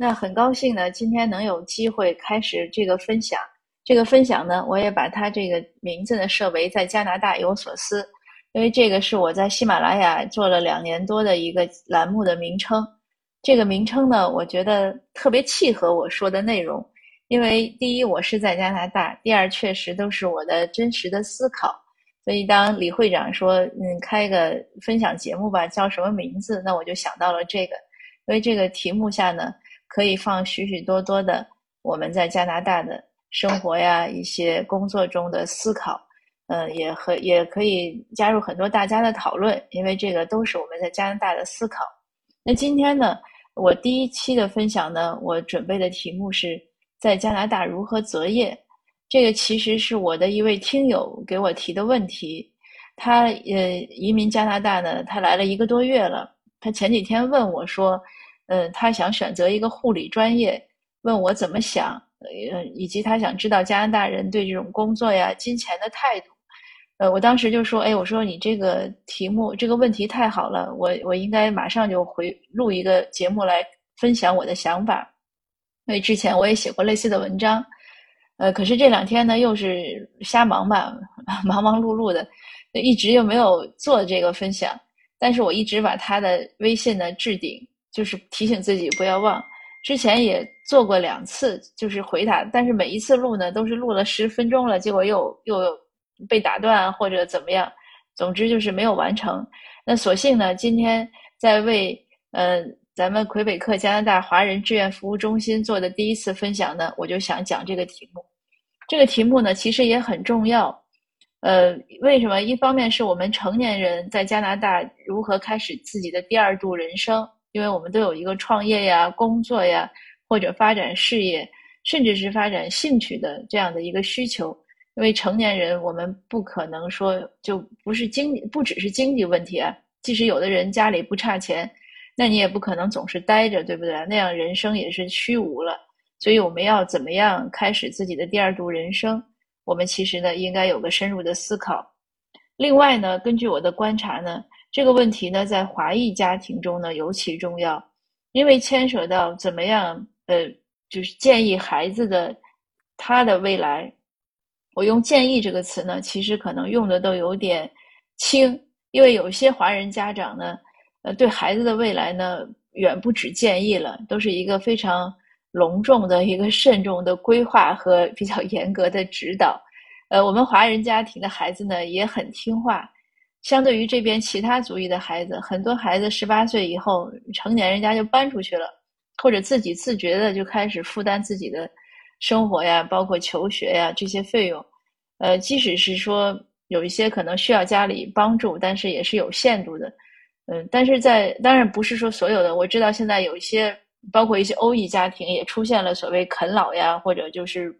那很高兴呢，今天能有机会开始这个分享。这个分享呢，我也把它这个名字呢设为在加拿大有所思，因为这个是我在喜马拉雅做了两年多的一个栏目的名称。这个名称呢，我觉得特别契合我说的内容，因为第一我是在加拿大，第二确实都是我的真实的思考。所以当李会长说嗯开个分享节目吧，叫什么名字？那我就想到了这个，因为这个题目下呢。可以放许许多多的我们在加拿大的生活呀，一些工作中的思考，嗯，也和也可以加入很多大家的讨论，因为这个都是我们在加拿大的思考。那今天呢，我第一期的分享呢，我准备的题目是在加拿大如何择业。这个其实是我的一位听友给我提的问题，他呃移民加拿大呢，他来了一个多月了，他前几天问我说。嗯，他想选择一个护理专业，问我怎么想，呃，以及他想知道加拿大人对这种工作呀、金钱的态度。呃，我当时就说，哎，我说你这个题目这个问题太好了，我我应该马上就回录一个节目来分享我的想法。因为之前我也写过类似的文章，呃，可是这两天呢又是瞎忙吧，忙忙碌碌的，一直又没有做这个分享。但是我一直把他的微信呢置顶。就是提醒自己不要忘，之前也做过两次，就是回答，但是每一次录呢，都是录了十分钟了，结果又又被打断或者怎么样，总之就是没有完成。那索性呢，今天在为呃咱们魁北克加拿大华人志愿服务中心做的第一次分享呢，我就想讲这个题目。这个题目呢，其实也很重要。呃，为什么？一方面是我们成年人在加拿大如何开始自己的第二度人生。因为我们都有一个创业呀、工作呀，或者发展事业，甚至是发展兴趣的这样的一个需求。因为成年人，我们不可能说就不是经，不只是经济问题啊。即使有的人家里不差钱，那你也不可能总是待着，对不对？那样人生也是虚无了。所以我们要怎么样开始自己的第二度人生？我们其实呢，应该有个深入的思考。另外呢，根据我的观察呢。这个问题呢，在华裔家庭中呢尤其重要，因为牵扯到怎么样，呃，就是建议孩子的他的未来。我用“建议”这个词呢，其实可能用的都有点轻，因为有些华人家长呢，呃，对孩子的未来呢，远不止建议了，都是一个非常隆重的一个慎重的规划和比较 严格的指导。呃，我们华人家庭的孩子呢，也很听话。相对于这边其他族裔的孩子，很多孩子十八岁以后成年，人家就搬出去了，或者自己自觉的就开始负担自己的生活呀，包括求学呀这些费用。呃，即使是说有一些可能需要家里帮助，但是也是有限度的。嗯，但是在当然不是说所有的，我知道现在有一些，包括一些欧裔家庭也出现了所谓啃老呀，或者就是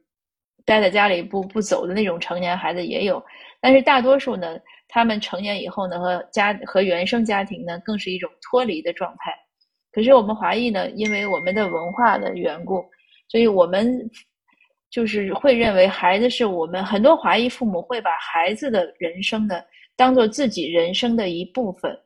待在家里不不走的那种成年孩子也有，但是大多数呢。他们成年以后呢，和家和原生家庭呢，更是一种脱离的状态。可是我们华裔呢，因为我们的文化的缘故，所以我们就是会认为孩子是我们很多华裔父母会把孩子的人生呢，当做自己人生的一部分。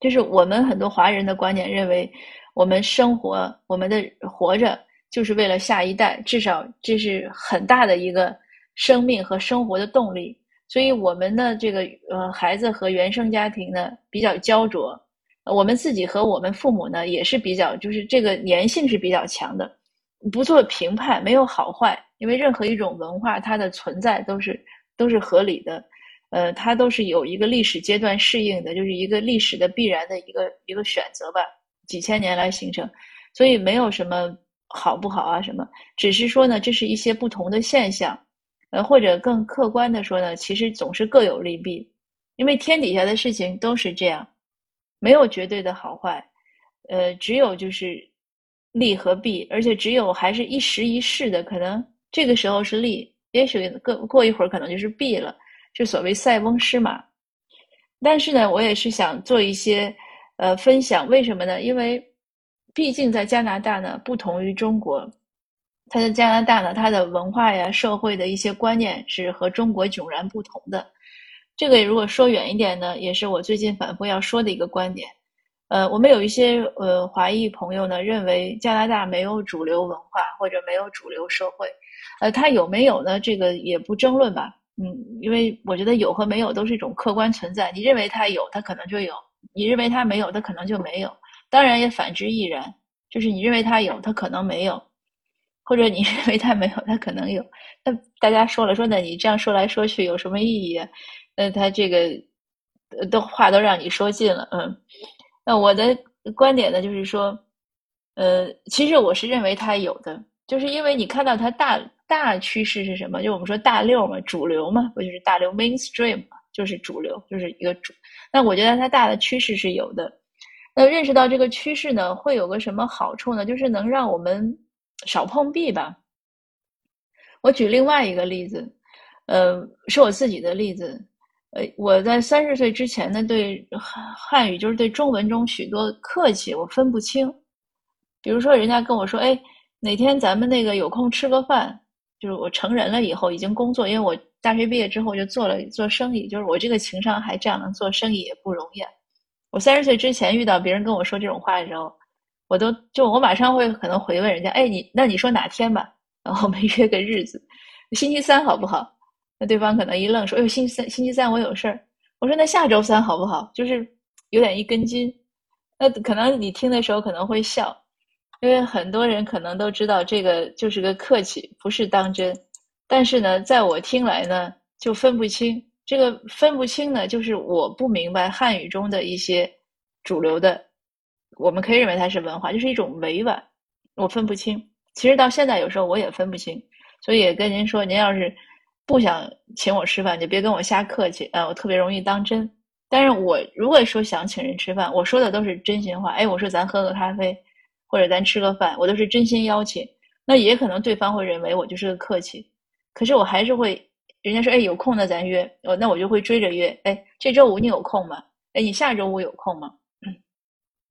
就是我们很多华人的观念认为，我们生活，我们的活着就是为了下一代，至少这是很大的一个生命和生活的动力。所以我们的这个呃孩子和原生家庭呢比较焦灼，我们自己和我们父母呢也是比较，就是这个粘性是比较强的，不做评判，没有好坏，因为任何一种文化它的存在都是都是合理的，呃，它都是有一个历史阶段适应的，就是一个历史的必然的一个一个选择吧，几千年来形成，所以没有什么好不好啊什么，只是说呢，这是一些不同的现象。呃，或者更客观的说呢，其实总是各有利弊，因为天底下的事情都是这样，没有绝对的好坏，呃，只有就是利和弊，而且只有还是一时一事的，可能这个时候是利，也许过过一会儿可能就是弊了，就所谓塞翁失马。但是呢，我也是想做一些呃分享，为什么呢？因为毕竟在加拿大呢，不同于中国。它在加拿大呢，它的文化呀、社会的一些观念是和中国迥然不同的。这个如果说远一点呢，也是我最近反复要说的一个观点。呃，我们有一些呃华裔朋友呢，认为加拿大没有主流文化或者没有主流社会，呃，它有没有呢？这个也不争论吧。嗯，因为我觉得有和没有都是一种客观存在。你认为它有，它可能就有；你认为它没有，它可能就没有。当然也反之亦然，就是你认为它有，它可能没有；或者你 认为它没有，它可能有。那大家说了说，那你这样说来说去有什么意义啊？那他这个都话都让你说尽了，嗯。那我的观点呢，就是说，呃，其实我是认为它有的，就是因为你看到它大大趋势是什么？就我们说大六嘛，主流嘛，不就是大流 mainstream 嘛，就是主流，就是一个主。那我觉得它大的趋势是有的。那认识到这个趋势呢，会有个什么好处呢？就是能让我们少碰壁吧。我举另外一个例子，呃，是我自己的例子。呃，我在三十岁之前呢，对汉汉语就是对中文中许多客气，我分不清。比如说，人家跟我说：“哎，哪天咱们那个有空吃个饭？”就是我成人了以后，已经工作，因为我大学毕业之后就做了做生意，就是我这个情商还这样能做生意也不容易。我三十岁之前遇到别人跟我说这种话的时候，我都就我马上会可能回问人家：“哎，你那你说哪天吧？然后我们 约个日子，星期三好不好？”那对方可能一愣，说：“哎呦，星期三，星期三我有事儿。”我说：“那下周三好不好？”就是有点一根筋。那可能你听的时候可能会笑，因为很多人可能都知道这个就是个客气，不是当真。但是呢，在我听来呢，就分不清。这个分不清呢，就是我不明白汉语中的一些主流的，我们可以认为它是文化，就是一种委婉，我分不清。其实到现在有时候我也分不清，所以跟您说，您要是。不想请我吃饭，就别跟我瞎客气啊！我特别容易当真。但是我如果说想请人吃饭，我说的都是真心话。哎，我说咱喝个咖啡，或者咱吃个饭，我都是真心邀请。那也可能对方会认为我就是个客气，可是我还是会，人家说哎有空那咱约，我那我就会追着约。哎，这周五你有空吗？哎，你下周五有空吗？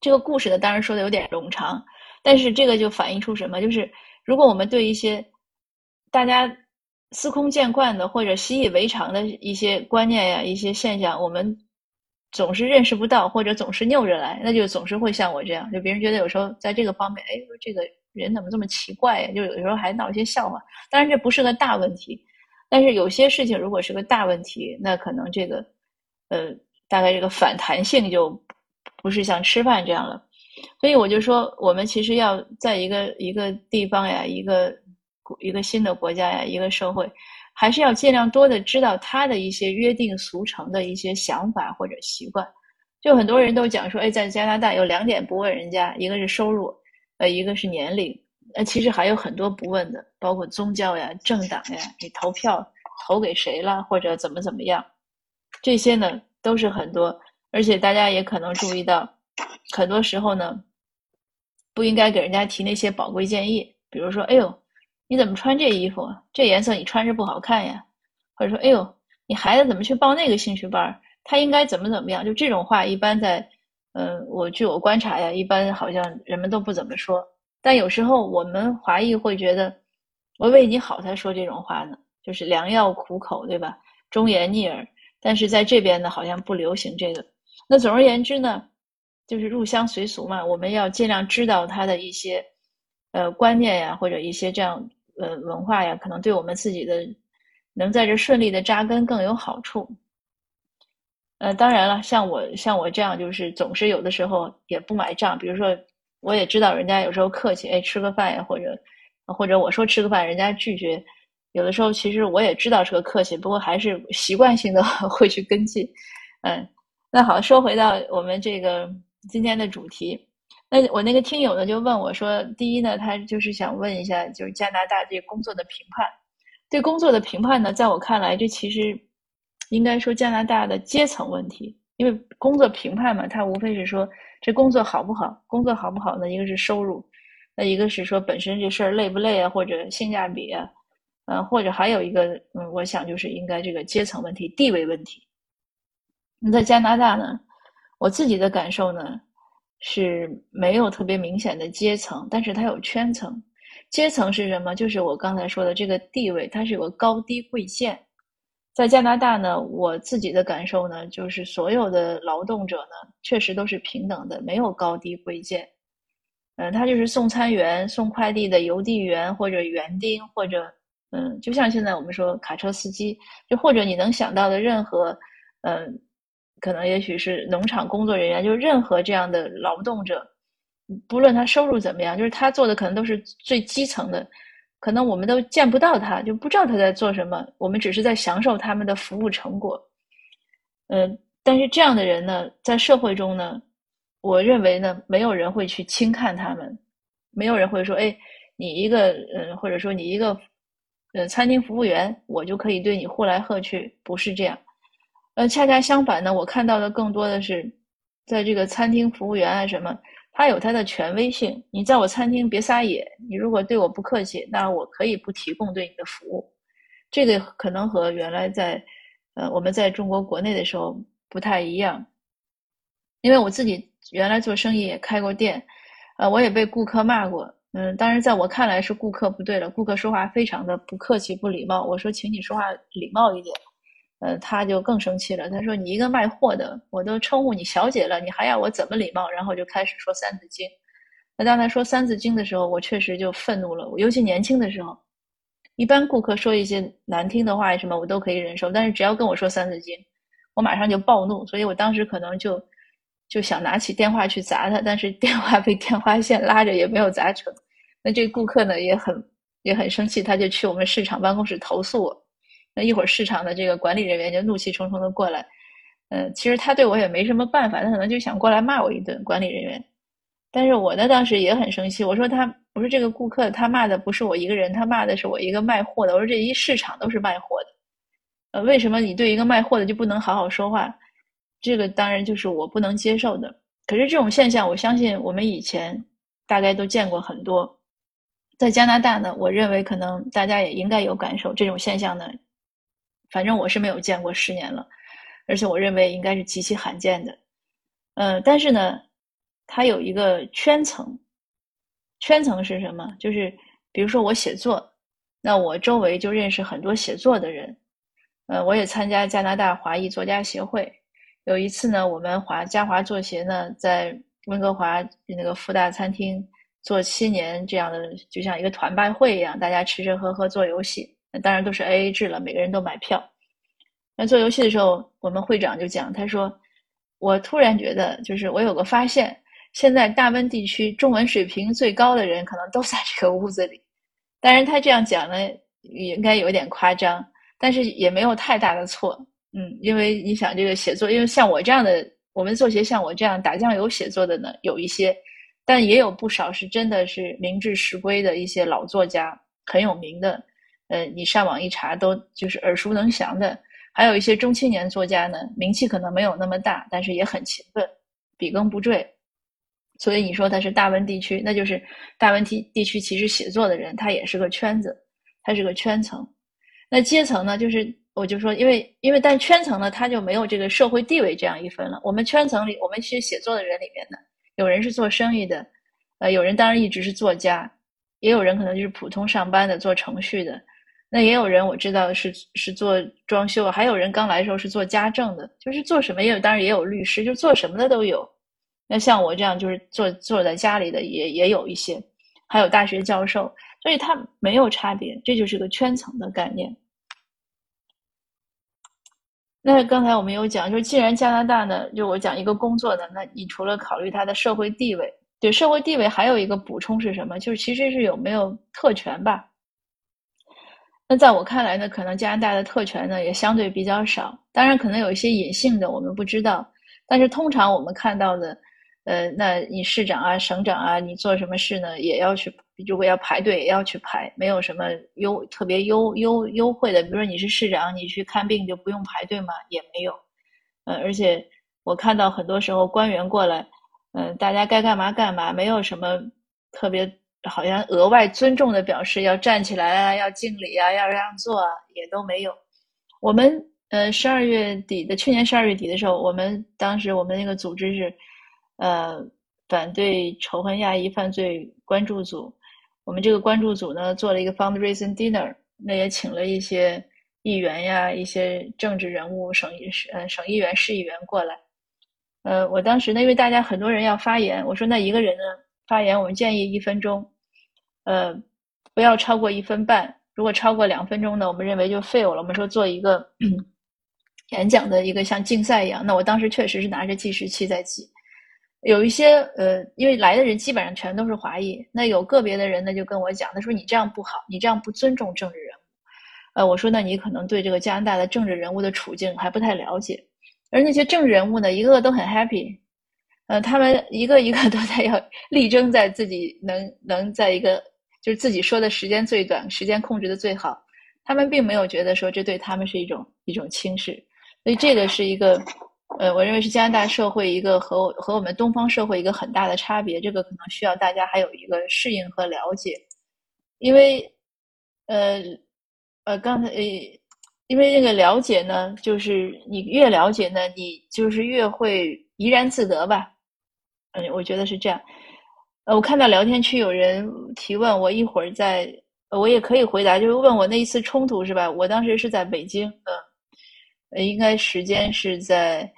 这个故事呢，当然说的有点冗长，但是这个就反映出什么？就是如果我们对一些大家。司空见惯的或者习以为常的一些观念呀、一些现象，我们总是认识不到，或者总是拗着来，那就总是会像我这样，就别人觉得有时候在这个方面，哎，这个人怎么这么奇怪呀？就有时候还闹一些笑话。当然这不是个大问题，但是有些事情如果是个大问题，那可能这个呃，大概这个反弹性就不是像吃饭这样了。所以我就说，我们其实要在一个一个地方呀，一个。一个新的国家呀，一个社会，还是要尽量多的知道他的一些约定俗成的一些想法或者习惯。就很多人都讲说，哎，在加拿大有两点不问人家，一个是收入，呃，一个是年龄。呃，其实还有很多不问的，包括宗教呀、政党呀，你投票投给谁了，或者怎么怎么样，这些呢都是很多。而且大家也可能注意到，很多时候呢，不应该给人家提那些宝贵建议，比如说，哎呦。你怎么穿这衣服？这颜色你穿着不好看呀。或者说，哎呦，你孩子怎么去报那个兴趣班？他应该怎么怎么样？就这种话，一般在，嗯，我据我观察呀，一般好像人们都不怎么说。但有时候我们华裔会觉得，我为你好才说这种话呢，就是良药苦口，对吧？忠言逆耳。但是在这边呢，好像不流行这个。那总而言之呢，就是入乡随俗嘛，我们要尽量知道他的一些，呃，观念呀，或者一些这样。呃，文化呀，可能对我们自己的能在这顺利的扎根更有好处。呃，当然了，像我像我这样，就是总是有的时候也不买账。比如说，我也知道人家有时候客气，哎，吃个饭呀，或者或者我说吃个饭，人家拒绝。有的时候其实我也知道是个客气，不过还是习惯性的 会去跟进。嗯，那好，说回到我们这个今天的主题。那我那个听友呢就问我说：“第一呢，他就是想问一下，就是加拿大对工作的评判，对工作的评判呢，在我看来，这其实应该说加拿大的阶层问题。因为工作评判嘛，它无非是说这工作好不好，工作好不好呢？一个是收入，那一个是说本身这事儿累不累啊，或者性价比啊，呃，或者还有一个，嗯，我想就是应该这个阶层问题、地位问题。那在加拿大呢，我自己的感受呢。”是没有特别明显的阶层，但是它有圈层。阶层是什么？就是我刚才说的这个地位，它是有个高低贵贱。在加拿大呢，我自己的感受呢，就是所有的劳动者呢，确实都是平等的，没有高低贵贱。嗯，他就是送餐员、送快递的邮递员或者园丁，或者嗯，就像现在我们说卡车司机，就或者你能想到的任何，嗯，可能也许是农场工作人员，就任何这样的劳动者，不论他收入怎么样，就是他做的可能都是最基层的。可能我们都见不到他，就不知道他在做什么。我们只是在享受他们的服务成果。嗯，但是这样的人呢，在社会中呢，我认为呢，没有人会去轻看他们，没有人会说：“哎，你一个嗯，或者说你一个呃餐厅服务员，我就可以对你呼来喝去。”不是这样。呃，恰恰相反呢，我看到的更多的是，在这个餐厅服务员啊什么。他有他的权威性，你在我餐厅别撒野。你如果对我不客气，那我可以不提供对你的服务。这个可能和原来在，呃，我们在中国国内的时候不太一样。因为我自己原来做生意也开过店，呃，我也被顾客骂过。嗯，当然在我看来是顾客不对了，顾客说话非常的不客气、不礼貌。我说，请你说话礼貌一点。呃，他就更生气了。他说：“你一个卖货的，我都称呼你小姐了，你还要我怎么礼貌？”然后就开始说《三字经》。那当他说《三字经》的时候，我确实就愤怒了。尤其年轻的时候，一般顾客说一些难听的话什么，我都可以忍受。但是只要跟我说《三字经》，我马上就暴怒。所以我当时可能就就想拿起电话去砸他，但是电话被电话线拉着，也没有砸成。那这顾客呢也很也很生气，他就去我们市场办公室投诉我。那一会儿，市场的这个管理人员就怒气冲冲的过来，嗯，其实他对我也没什么办法，他可能就想过来骂我一顿。管理人员，但是我呢，当时也很生气，我说他，我说这个顾客他骂的不是我一个人，他骂的是我一个卖货的。我说这一市场都是卖货的，呃，为什么你对一个卖货的就不能好好说话？这个当然就是我不能接受的。可是这种现象，我相信我们以前大概都见过很多，在加拿大呢，我认为可能大家也应该有感受，这种现象呢。反正我是没有见过十年了，而且我认为应该是极其罕见的。嗯，但是呢，它有一个圈层，圈层是什么？就是比如说我写作，那我周围就认识很多写作的人。呃，我也参加加拿大华裔作家协会。有一次呢，我们华嘉华作协呢在温哥华那个富大餐厅做七年这样的，就像一个团拜会一样，大家吃吃喝喝做游戏。那当然都是 A A 制了，每个人都买票。那做游戏的时候，我们会长就讲，他说：“我突然觉得，就是我有个发现，现在大温地区中文水平最高的人可能都在这个屋子里。当然，他这样讲呢，也应该有点夸张，但是也没有太大的错。嗯，因为你想这个写作，因为像我这样的，我们做些像我这样打酱油写作的呢，有一些，但也有不少是真的是名至实归的一些老作家，很有名的。”呃，你上网一查，都就是耳熟能详的。还有一些中青年作家呢，名气可能没有那么大，但是也很勤奋，笔耕不缀。所以你说他是大温地区，那就是大温地地区其实写作的人，他也是个圈子，他是个圈层。那阶层呢，就是我就说，因为因为但圈层呢，他就没有这个社会地位这样一分了。我们圈层里，我们其实写作的人里面呢，有人是做生意的，呃，有人当然一直是作家，也有人可能就是普通上班的，做程序的。那也有人我知道是是做装修，还有人刚来的时候是做家政的，就是做什么也有，当然也有律师，就做什么的都有。那像我这样就是坐坐在家里的也也有一些，还有大学教授，所以它没有差别，这就是个圈层的概念。那刚才我们有讲，就是既然加拿大呢，就我讲一个工作的，那你除了考虑他的社会地位，对社会地位还有一个补充是什么？就是其实是有没有特权吧。那在我看来呢，可能加拿大的特权呢也相对比较少。当然，可能有一些隐性的我们不知道。但是通常我们看到的，呃，那你市长啊、省长啊，你做什么事呢，也要去，如果要排队，也要去排，没有什么优特别优优优惠的。比如说你是市长，你去看病就不用排队吗？也没有。呃，而且我看到很多时候官员过来，嗯，大家该干嘛干嘛，没有什么特别。好像额外尊重的表示，要站起来啊，要敬礼啊，要让座啊，也都没有。我们呃，十二月底的去年十二月底的时候，我们当时我们那个组织是呃反对仇恨亚裔犯罪关注组。我们这个关注组呢，做了一个 fundraising dinner，那也请了一些议员呀、一些政治人物、省议呃省议员、市议员过来。呃，我当时呢，因为大家很多人要发言，我说那一个人呢发言，我们建议一分钟，呃，不要超过一分半。如果超过两分钟呢，我们认为就 fail 了。我们说做一个 演讲的一个像竞赛一样。那我当时确实是拿着计时器在记。有一些呃，因为来的人基本上全都是华裔，那有个别的人呢就跟我讲，他说你这样不好，你这样不尊重政治人物。呃，我说那你可能对这个加拿大的政治人物的处境还不太了解。而那些政治人物呢，一个个都很 happy，呃，他们一个一个都在要 力争在自己能能在一个就是自己说的时间最短、时间控制的最好。他们并没有觉得说这对他们是一种一种轻视，所以这个是一个。呃，我认为是加拿大社会一个和和我们东方社会一个很大的差别，这个可能需要大家还有一个适应和了解，因为，呃，呃，刚才呃，因为那个了解呢，就是你越了解呢，你就是越会怡然自得吧，嗯，我觉得是这样。呃，我看到聊天区有人提问，我一会儿再，我也可以回答，就是问我那一次冲突是吧？我当时是在北京，嗯，应该时间是在。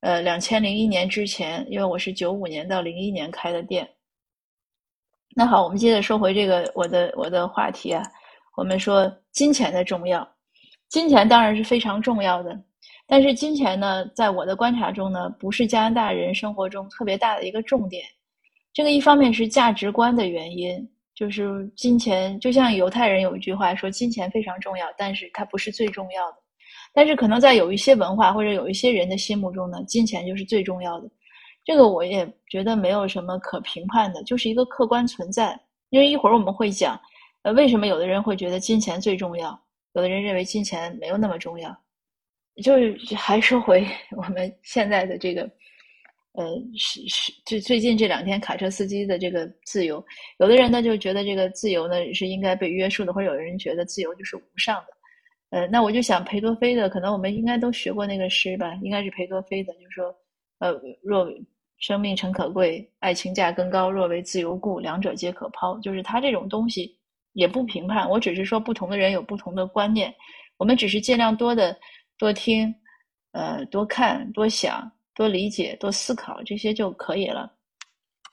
呃，两千零一年之前，因为我是九五年到零一年开的店。那好，我们接着说回这个我的我的话题啊。我们说金钱的重要，金钱当然是非常重要的。但是金钱呢，在我的观察中呢，不是加拿大人生活中特别大的一个重点。这个一方面是价值观的原因，就是金钱就像犹太人有一句话说，金钱非常重要，但是它不是最重要的。但是可能在有一些文化或者有一些人的心目中呢，金钱就是最重要的。这个我也觉得没有什么可评判的，就是一个客观存在。因为一会儿我们会讲，呃，为什么有的人会觉得金钱最重要，有的人认为金钱没有那么重要。就是还说回 我们现在的这个，呃，是是，最最近这两天卡车司机的这个自由，有的人呢就觉得这个自由呢是应该被约束的，或者有人觉得自由就是无上的。呃，那我就想裴多菲的，可能我们应该都学过那个诗吧？应该是裴多菲的，就是说，呃，若生命诚可贵，爱情价更高；若为自由故，两者皆可抛。就是他这种东西也不评判，我只是说不同的人有不同的观念，我们只是尽量多的多听，呃，多看、多想、多理解、多思考这些就可以了。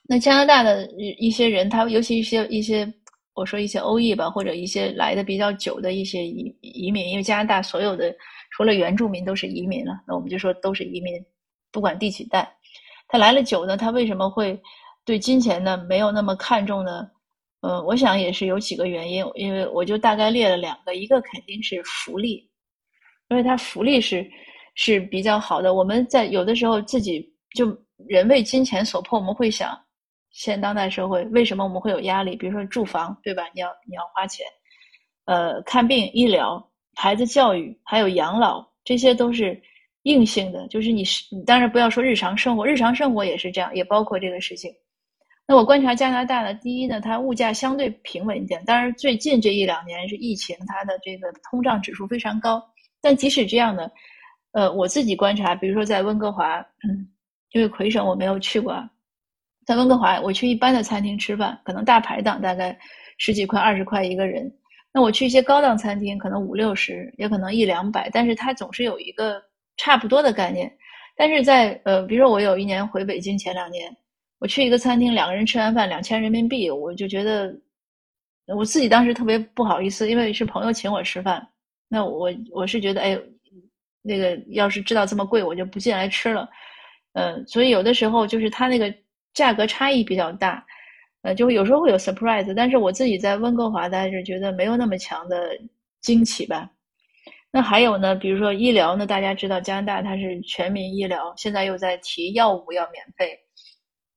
那加拿大的一些人，他尤其一些一些。我说一些欧裔吧，或者一些来的比较久的一些移移民，因为加拿大所有的除了原住民都是移民了，那我们就说都是移民，不管第几代，他来了久呢，他为什么会对金钱呢没有那么看重呢？嗯，我想也是有几个原因，因为我就大概列了两个，一个肯定是福利，因为他福利是是比较好的，我们在有的时候自己就人为金钱所迫，我们会想。现当代社会为什么我们会有压力？比如说住房，对吧？你要你要花钱，呃，看病、医疗、孩子教育，还有养老，这些都是硬性的。就是你是，你当然不要说日常生活，日常生活也是这样，也包括这个事情。那我观察加拿大呢，第一呢，它物价相对平稳一点。当然，最近这一两年是疫情，它的这个通胀指数非常高。但即使这样呢，呃，我自己观察，比如说在温哥华，嗯，因为魁省我没有去过。在温哥华，我去一般的餐厅吃饭，可能大排档大概十几块、二十块一个人。那我去一些高档餐厅，可能五六十，也可能一两百，但是它总是有一个差不多的概念。但是在呃，比如说我有一年回北京，前两年我去一个餐厅，两个人吃完饭两千人民币，我就觉得我自己当时特别不好意思，因为是朋友请我吃饭。那我我是觉得，哎，那个要是知道这么贵，我就不进来吃了。嗯，所以有的时候就是他那个。价格差异比较大，呃，就会有时候会有 surprise，但是我自己在温哥华待着，觉得没有那么强的惊奇吧。那还有呢，比如说医疗呢，大家知道加拿大它是全民医疗，现在又在提药物要免费，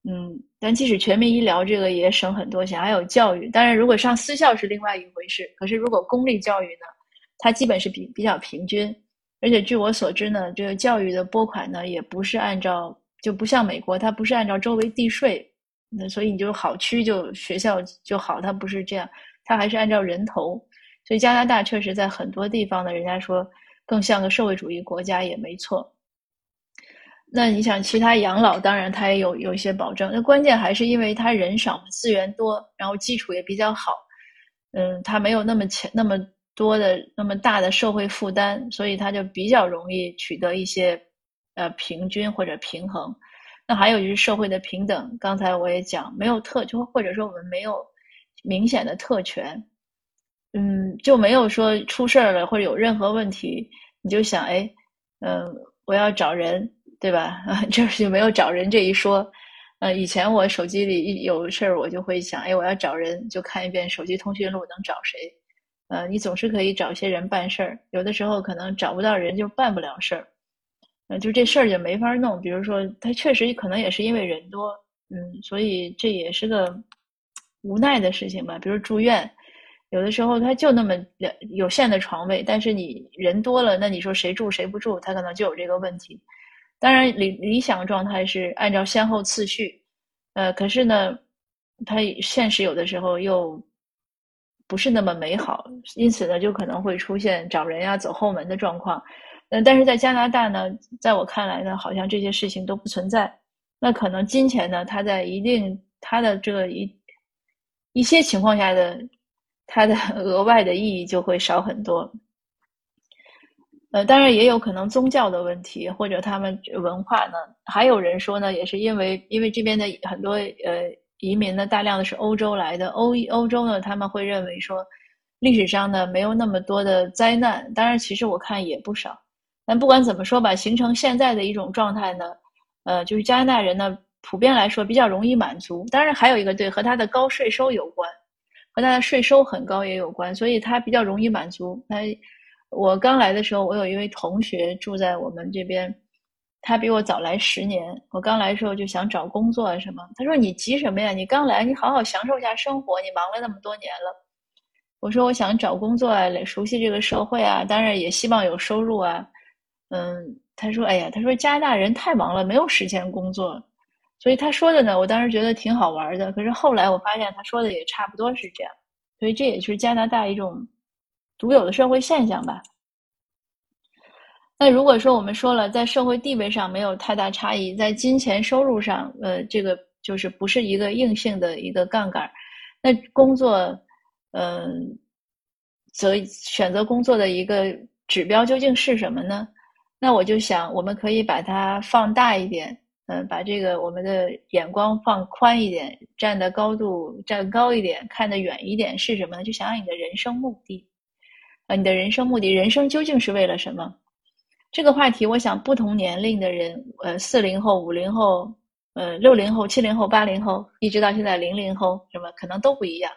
嗯，但即使全民医疗这个也省很多钱。还有教育，当然如果上私校是另外一回事，可是如果公立教育呢，它基本是比比较平均，而且据我所知呢，这个教育的拨款呢也不是按照。就不像美国，它不是按照周围地税，那所以你就好区就学校就好，它不是这样，它还是按照人头。所以加拿大确实在很多地方呢，人家说更像个社会主义国家也没错。那你想，其他养老当然它也有有一些保证，那关键还是因为它人少，资源多，然后基础也比较好，嗯，它没有那么强那么多的、那么大的社会负担，所以他就比较容易取得一些呃平均或者平衡。那还有就是社会的平等，刚才我也讲，没有特就或者说我们没有明显的特权，嗯，就没有说出事儿了或者有任何问题，你就想哎，嗯，我要找人，对吧？这 就没有找人这一说。呃，以前我手机里一有事儿，我就会想，哎，我要找人，就看一遍手机通讯录，能找谁？呃，你总是可以找些人办事儿，有的时候可能找不到人就办不了事儿，呃，就这事儿就没法弄。比如说，他确实可能也是因为人多，嗯，所以这也是个无奈的事情吧。比如住院，有的时候他就那么有限的床位，但是你人多了，那你说谁住谁不住，他可能就有这个问题。当然，理理想状态是按照先后次序，呃，可是呢，他现实有的时候又不是那么美好，因此呢，就可能会出现找人呀、走后门的状况。嗯，但是在加拿大呢，在我看来呢，好像这些事情都不存在。那可能金钱呢，它在一定它的这个一一些情况下的它的 额外的意义就会少很多。呃，当然也有可能宗教的问题，或者他们文化呢。还有人说呢，也是因为因为这边的很多呃移民呢，大量的是欧洲来的。欧欧洲呢，他们会认为说，历史上呢没有那么多的灾难。当然，其实我看也不少。但不管怎么说吧，形成现在的一种状态呢，呃，就是加拿大人呢，普遍来说比较容易满足。当然，还有一个对和他的高税收有关，和他的税收很高也有关，所以他比较容易满足。他。我刚来的时候，我有一位同学住在我们这边，他比我早来十年。我刚来的时候就想找工作啊什么，他说：“你急什么呀？你刚来，你好好享受一下生活。你忙了那么多年了。”我说：“我想找工作啊，熟悉这个社会啊，当然也希望有收入啊。”嗯，他说：“哎呀，他说加拿大人太忙了，没有时间工作。”所以他说的呢，我当时觉得挺好玩的。可是后来我发现他说的也差不多是这样，所以这也是加拿大一种。独有的社会现象吧。那如果说我们说了，在社会地位上没有太大差异，在金钱收入上，呃，这个就是不是一个硬性的一个杠杆。那工作，嗯，择选择工作的一个指标究竟是什么呢？那我就想，我们可以把它放大一点，嗯，把这个我们的眼光放宽一点，站的高度站高一点，看得远一点，是什么呢？就想想你的人生目的。啊，你的人生目的，人生究竟是为了什么？这个话题，我想不同年龄的人，呃，四零后、五零后、呃，六零后、七零后、八零后，一直到现在零零后，什么可能都不一样。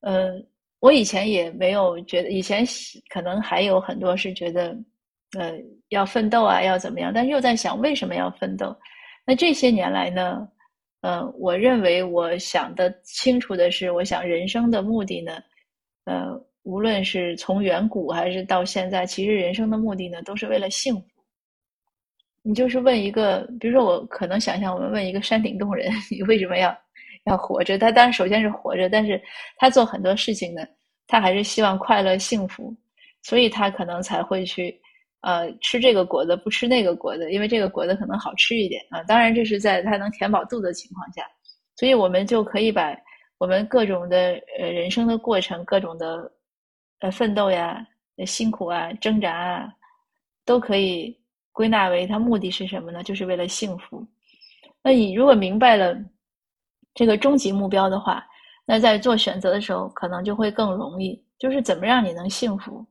呃，我以前也没有觉得，以前可能还有很多是觉得，呃，要奋斗啊，要怎么样？但是又在想，为什么要奋斗？那这些年来呢？呃，我认为我想的清楚的是，我想人生的目的呢，呃。无论是从远古还是到现在，其实人生的目的呢，都是为了幸福。你就是问一个，比如说我可能想象，我们问一个山顶洞人，你为什么要要活着？他当然首先是活着，但是他做很多事情呢，他还是希望快乐幸福，所以他可能才会去呃吃这个果子，不吃那个果子，因为这个果子可能好吃一点啊。当然这是在他能填饱肚子的情况下，所以我们就可以把我们各种的呃人生的过程，各种的。呃，奋斗呀，辛苦啊，挣扎啊，都可以归纳为它目的是什么呢？就是为了幸福。那你如果明白了这个终极目标的话，那在做选择的时候可能就会更容易。就是怎么让你能幸福？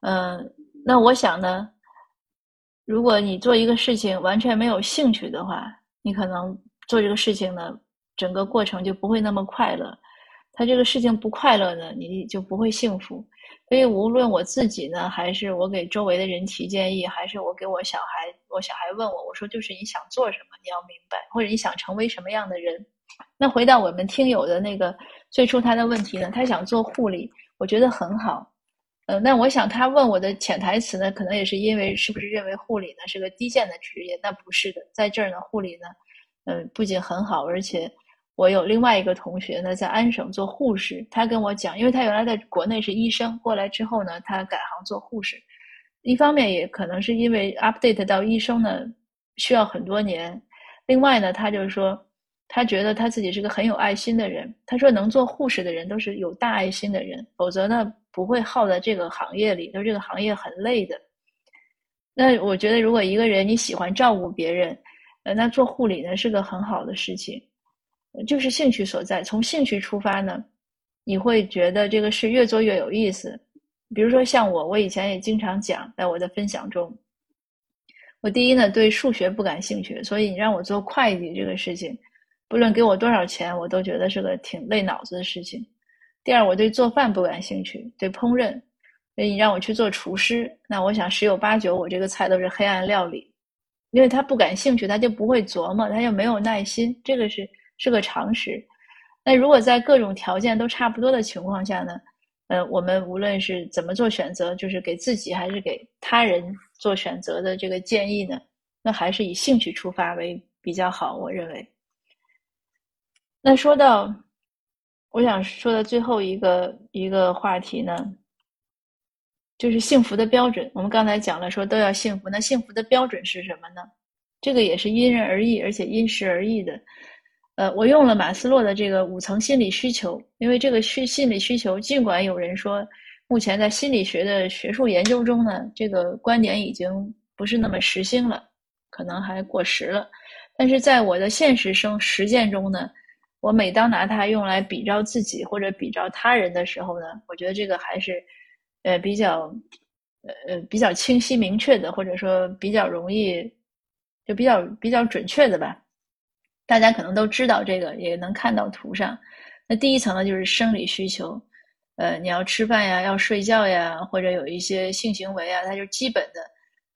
嗯，那我想呢，如果你做一个事情完全没有兴趣的话，你可能做这个事情呢，整个过程就不会那么快乐。他这个事情不快乐呢，你就不会幸福。所以无论我自己呢，还是我给周围的人提建议，还是我给我小孩，我小孩问我，我说就是你想做什么，你要明白，或者你想成为什么样的人。那回到我们听友的那个最初他的问题呢，他想做护理，我觉得很好。嗯，那我想他问我的潜台词呢，可能也是因为是不是认为护理呢是个低贱的职业？那不是的，在这儿呢，护理呢，嗯，不仅很好，而且。我有另外一个同学呢，在安省做护士。他跟我讲，因为他原来在国内是医生，过来之后呢，他改行做护士。一方面也可能是因为 update 到医生呢需要很多年。另外呢，他就是说，他觉得他自己是个很有爱心的人。他说，能做护士的人都是有大爱心的人，否则呢，不会耗在这个行业里，都这个行业很累的。那我觉得，如果一个人你喜欢照顾别人，呃，那做护理呢是个很好的事情，就是兴趣所在。从兴趣出发呢，你会觉得这个事越做越有意思。比如说像我，我以前也经常讲，在我的分享中，我第一呢对数学不感兴趣，所以你让我做会计这个事情，不论给我多少钱，我都觉得是个挺累脑子的事情。第二，我对做饭不感兴趣，对烹饪。所以你让我去做厨师，那我想十有八九我这个菜都是黑暗料理，因为他不感兴趣，他就不会琢磨，他就没有耐心，这个是是个常识。那如果在各种条件都差不多的情况下呢？呃，我们无论是怎么做选择，就是给自己还是给他人做选择的这个建议呢？那还是以兴趣出发为比较好，我认为。那说到，我想说的最后一个一个话题呢？就是幸福的标准，我们刚才讲了，说都要幸福。那幸福的标准是什么呢？这个也是因人而异，而且因时而异的。呃，我用了马斯洛的这个五层心理需求，因为这个需心理需求，尽管有人说，目前在心理学的学术研究中呢，这个观点已经不是那么时兴了，可能还过时了。但是在我的现实生实践中呢，我每当拿它用来比照自己或者比照他人的时候呢，我觉得这个还是。呃，比较，呃呃，比较清晰明确的，或者说比较容易，就比较比较准确的吧。大家可能都知道这个，也能看到图上。那第一层呢，就是生理需求，呃，你要吃饭呀，要睡觉呀，或者有一些性行为啊，它就基本的，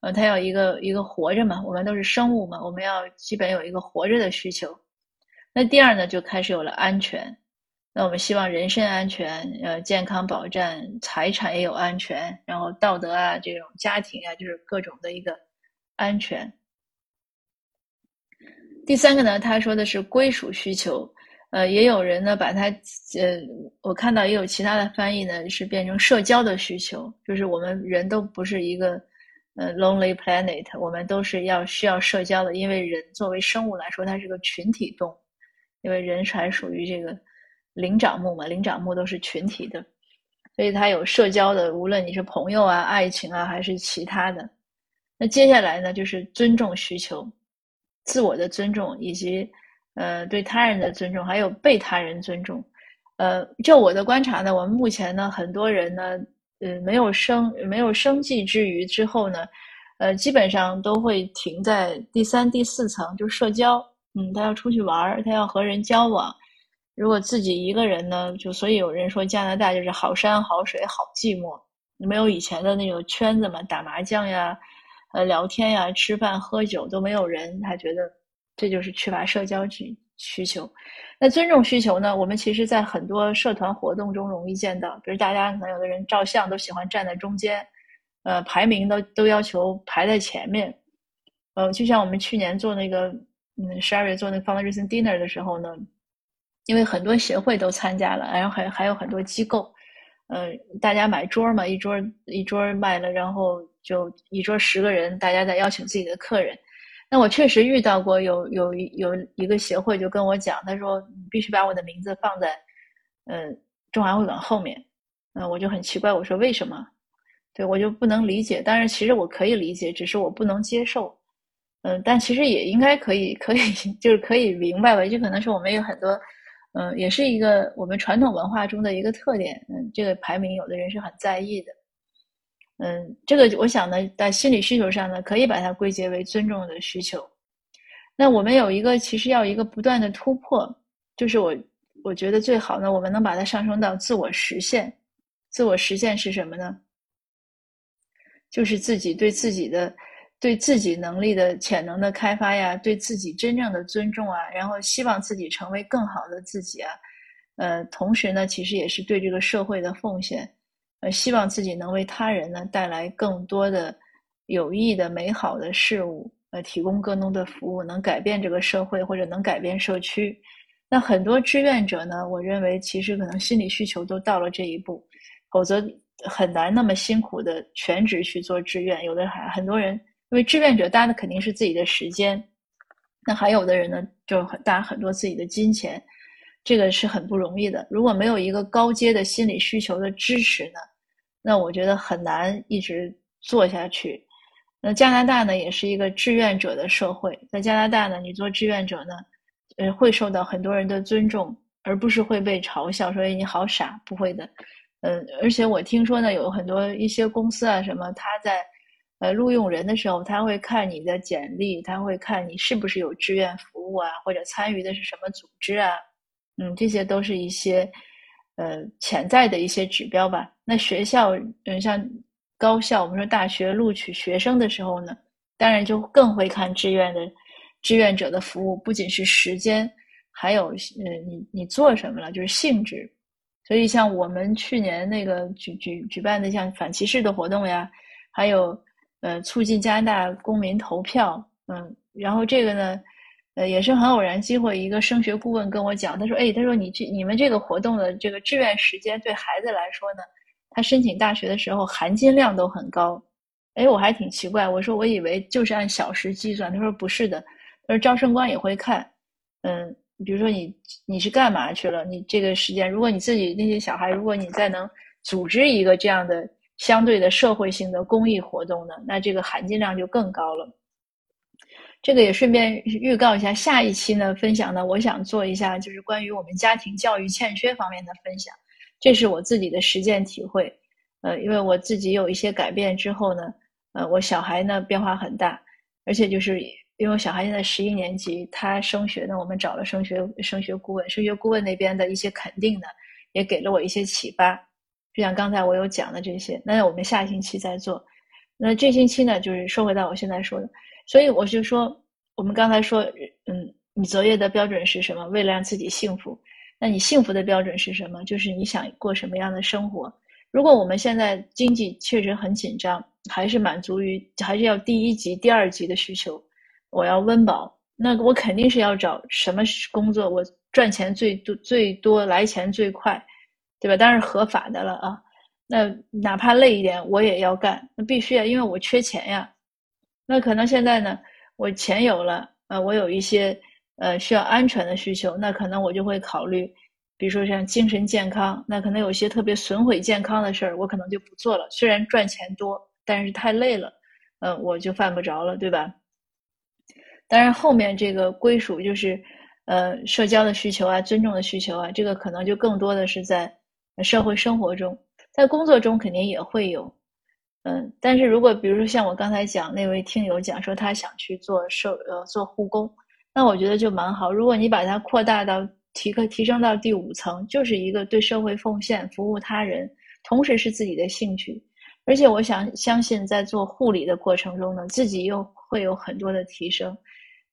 呃，它要一个一个活着嘛，我们都是生物嘛，我们要基本有一个活着的需求。那第二呢，就开始有了安全。那我们希望人身安全，呃，健康保障，财产也有安全，然后道德啊，这种家庭啊，就是各种的一个安全。第三个呢，他说的是归属需求，呃，也有人呢把它，呃，我看到也有其他的翻译呢，是变成社交的需求，就是我们人都不是一个，呃，lonely planet，我们都是要需要社交的，因为人作为生物来说，它是个群体动物，因为人还属于这个。灵长目嘛，灵长目都是群体的，所以它有社交的，无论你是朋友啊、爱情啊，还是其他的。那接下来呢，就是尊重需求，自我的尊重，以及呃对他人的尊重，还有被他人尊重。呃，就我的观察呢，我们目前呢，很多人呢，呃，没有生没有生计之余之后呢，呃，基本上都会停在第三、第四层，就社交。嗯，他要出去玩儿他要和人交往。如果自己一个人呢，就所以有人说加拿大就是好山好水好寂寞，没有以前的那个圈子嘛，打麻将呀，呃，聊天呀，吃饭喝酒都没有人，他觉得这就是缺乏社交需需求。那尊重需求呢？我们其实在很多社团活动中容易见到，比如大家可能有的人照相都喜欢站在中间，呃，排名都都要求排在前面，呃，就像我们去年做那个，嗯，十二月做那个 fundraising dinner 的时候呢。因为很多协会都参加了，然后还还有很多机构，呃，大家买桌嘛，一桌一桌卖了，然后就一桌十个人，大家在邀请自己的客人。那我确实遇到过有有有一个协会就跟我讲，他说你必须把我的名字放在，呃，中华会馆后面。嗯，我就很奇怪，我说为什么？对我就不能理解。当然，其实我可以理解，只是我不能接受。嗯，但其实也应该可以，可以 就是可以明白吧？就可能是我们有很多。嗯，也是一个我们传统文化中的一个特点。嗯，这个排名有的人是很在意的。嗯，这个我想呢，在心理需求上呢，可以把它归结为尊重的需求。那我们有一个，其实要一个不断的突破，就是我我觉得最好呢，我们能把它上升到自我实现。自我实现是什么呢？就是自己对自己的。对自己能力的潜能的开发呀，对自己真正的尊重啊，然后希望自己成为更好的自己啊，呃，同时呢，其实也是对这个社会的奉献，呃，希望自己能为他人呢带来更多的有益的美好的事物，呃，提供更多的服务，能改变这个社会或者能改变社区。那很多志愿者呢，我认为其实可能心理需求都到了这一步，否则很难那么辛苦的全职去做志愿，有的还很多人。因为志愿者搭的肯定是自己的时间，那还有的人呢，就搭很多自己的金钱，这个是很不容易的。如果没有一个高阶的心理需求的支持呢，那我觉得很难一直做下去。那加拿大呢，也是一个志愿者的社会，在加拿大呢，你做志愿者呢，呃，会受到很多人的尊重，而不是会被嘲笑说你好傻，不会的。嗯，而且我听说呢，有很多一些公司啊，什么他在。呃，录用人的时候，他会看你的简历，他会看你是不是有志愿服务啊，或者参与的是什么组织啊，嗯，这些都是一些呃潜在的一些指标吧。那学校，嗯，像高校，我们说大学录取学生的时候呢，当然就更会看志愿的志愿者的服务，不仅是时间，还有呃你你做什么了，就是性质。所以像我们去年那个举举举办的像反歧视的活动呀，还有。呃，促进加拿大公民投票，嗯，然后这个呢，呃，也是很偶然机会，一个升学顾问跟我讲，他说，哎，他说你这你们这个活动的这个志愿时间对孩子来说呢，他申请大学的时候含金量都很高，哎，我还挺奇怪，我说我以为就是按小时计算，他说不是的，他说招生官也会看，嗯，比如说你你是干嘛去了，你这个时间，如果你自己那些小孩，如果你再能组织一个这样的。相对的社会性的公益活动呢，那这个含金量就更高了。这个也顺便预告一下，下一期呢分享呢，我想做一下就是关于我们家庭教育欠缺方面的分享，这是我自己的实践体会。呃，因为我自己有一些改变之后呢，呃，我小孩呢变化很大，而且就是因为小孩现在十一年级，他升学呢，我们找了升学升学顾问，升学顾问那边的一些肯定呢，也给了我一些启发。就像刚才我有讲的这些，那我们下星期再做。那这星期呢，就是说回到我现在说的，所以我就说，我们刚才说，嗯，你择业的标准是什么？为了让自己幸福。那你幸福的标准是什么？就是你想过什么样的生活？如果我们现在经济确实很紧张，还是满足于还是要第一级、第二级的需求，我要温饱，那我肯定是要找什么工作，我赚钱最多、最多来钱最快。对吧？当然合法的了啊。那哪怕累一点，我也要干。那必须啊，因为我缺钱呀。那可能现在呢，我钱有了，呃，我有一些呃需要安全的需求，那可能我就会考虑，比如说像精神健康，那可能有些特别损毁健康的事儿，我可能就不做了。虽然赚钱多，但是太累了，呃，我就犯不着了，对吧？当然后面这个归属就是，呃，社交的需求啊，尊重的需求啊，这个可能就更多的是在。社会生活中，在工作中肯定也会有，嗯，但是如果比如说像我刚才讲那位听友讲说他想去做社呃做护工，那我觉得就蛮好。如果你把它扩大到提个提升到第五层，就是一个对社会奉献、服务他人，同时是自己的兴趣，而且我想相信在做护理的过程中呢，自己又会有很多的提升，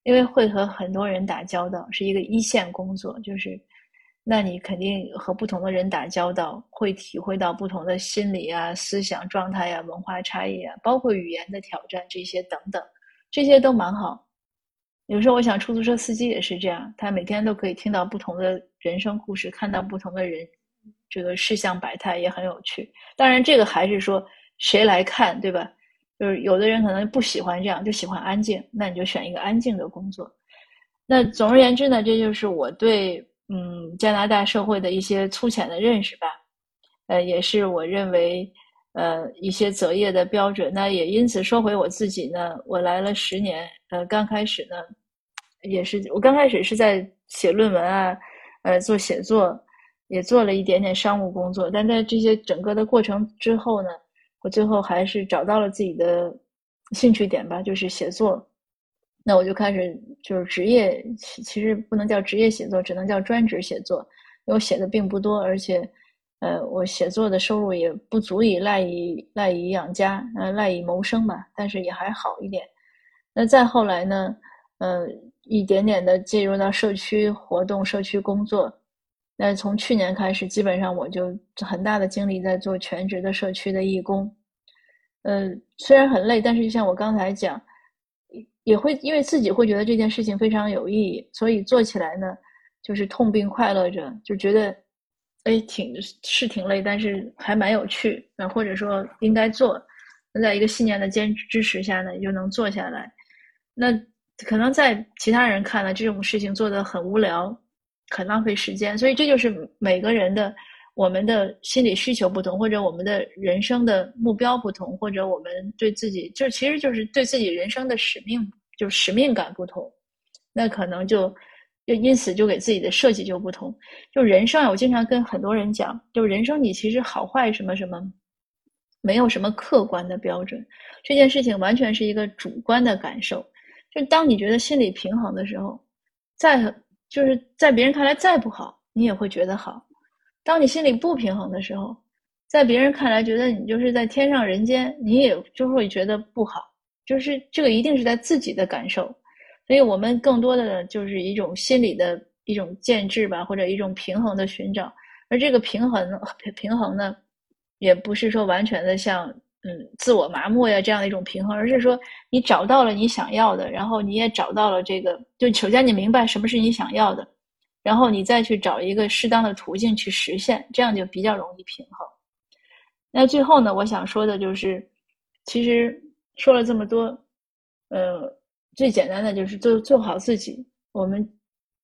因为会和很多人打交道，是一个一线工作，就是。那你肯定和不同的人打交道，会体会到不同的心理啊、思想状态呀、文化差异啊，包括语言的挑战这些等等，这些都蛮好。有时候我想，出租车司机也是这样，他每天都可以听到不同的人生故事，看到不同的人，这个世相百态也很有趣。当然，这个还是说谁来看，对吧？就是有的人可能不喜欢这样，就喜欢安静，那你就选一个安静的工作。那总而言之呢，这就是我对。嗯，加拿大社会的一些粗浅的认识吧，呃，也是我认为，呃，一些择业的标准。那也因此说回我自己呢，我来了十年，呃，刚开始呢，也是我刚开始是在写论文啊，呃，做写作，也做了一点点商务工作。但在这些整个的过程之后呢，我最后还是找到了自己的兴趣点吧，就是写作。那我就开始就是职业，其实不能叫职业写作，只能叫专职写作。因为我写的并不多，而且，呃，我写作的收入也不足以赖以赖以养家，呃，赖以谋生吧。但是也还好一点。那再后来呢，呃，一点点的进入到社区活动、社区工作。那从去年开始，基本上我就很大的精力在做全职的社区的义工。呃，虽然很累，但是就像我刚才讲。也会因为自己会觉得这件事情非常有意义，所以做起来呢，就是痛并快乐着，就觉得，哎，挺是挺累，但是还蛮有趣，那或者说应该做。那在一个信念的坚支持下呢，你就能做下来。那可能在其他人看来，这种事情做的很无聊，很浪费时间。所以这就是每个人的，我们的心理需求不同，或者我们的人生的目标不同，或者我们对自己，就其实就是对自己人生的使命，就使命感不同，那可能就就因此就给自己的设计就不同。就人生，我经常跟很多人讲，就人生你其实好坏什么什么，没有什么客观的标准，这件事情完全是一个主观的感受。就当你觉得心理平衡的时候，再就是在别人看来再不好，你也会觉得好。当你心里不平衡的时候，在别人看来觉得你就是在天上人间，你也就会觉得不好。就是这个一定是在自己的感受，所以我们更多的就是一种心理的一种建制吧，或者一种平衡的寻找。而这个平衡平衡呢，也不是说完全的像嗯自我麻木呀这样的一种平衡，而是说你找到了你想要的，然后你也找到了这个，就首先你明白什么是你想要的。然后你再去找一个适当的途径去实现，这样就比较容易平衡。那最后呢，我想说的就是，其实说了这么多，呃，最简单的就是做做好自己，我们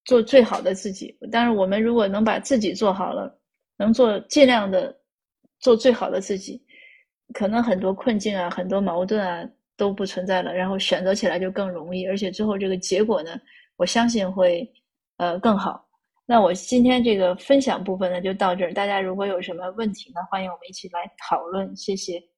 做最好的自己。但是我们如果能把自己做好了，能做尽量的做最好的自己，可能很多困境啊、很多矛盾啊都不存在了，然后选择起来就更容易，而且最后这个结果呢，我相信会呃更好。那我今天这个分享部分呢，就到这儿。大家如果有什么问题呢，欢迎我们一起来讨论。谢谢。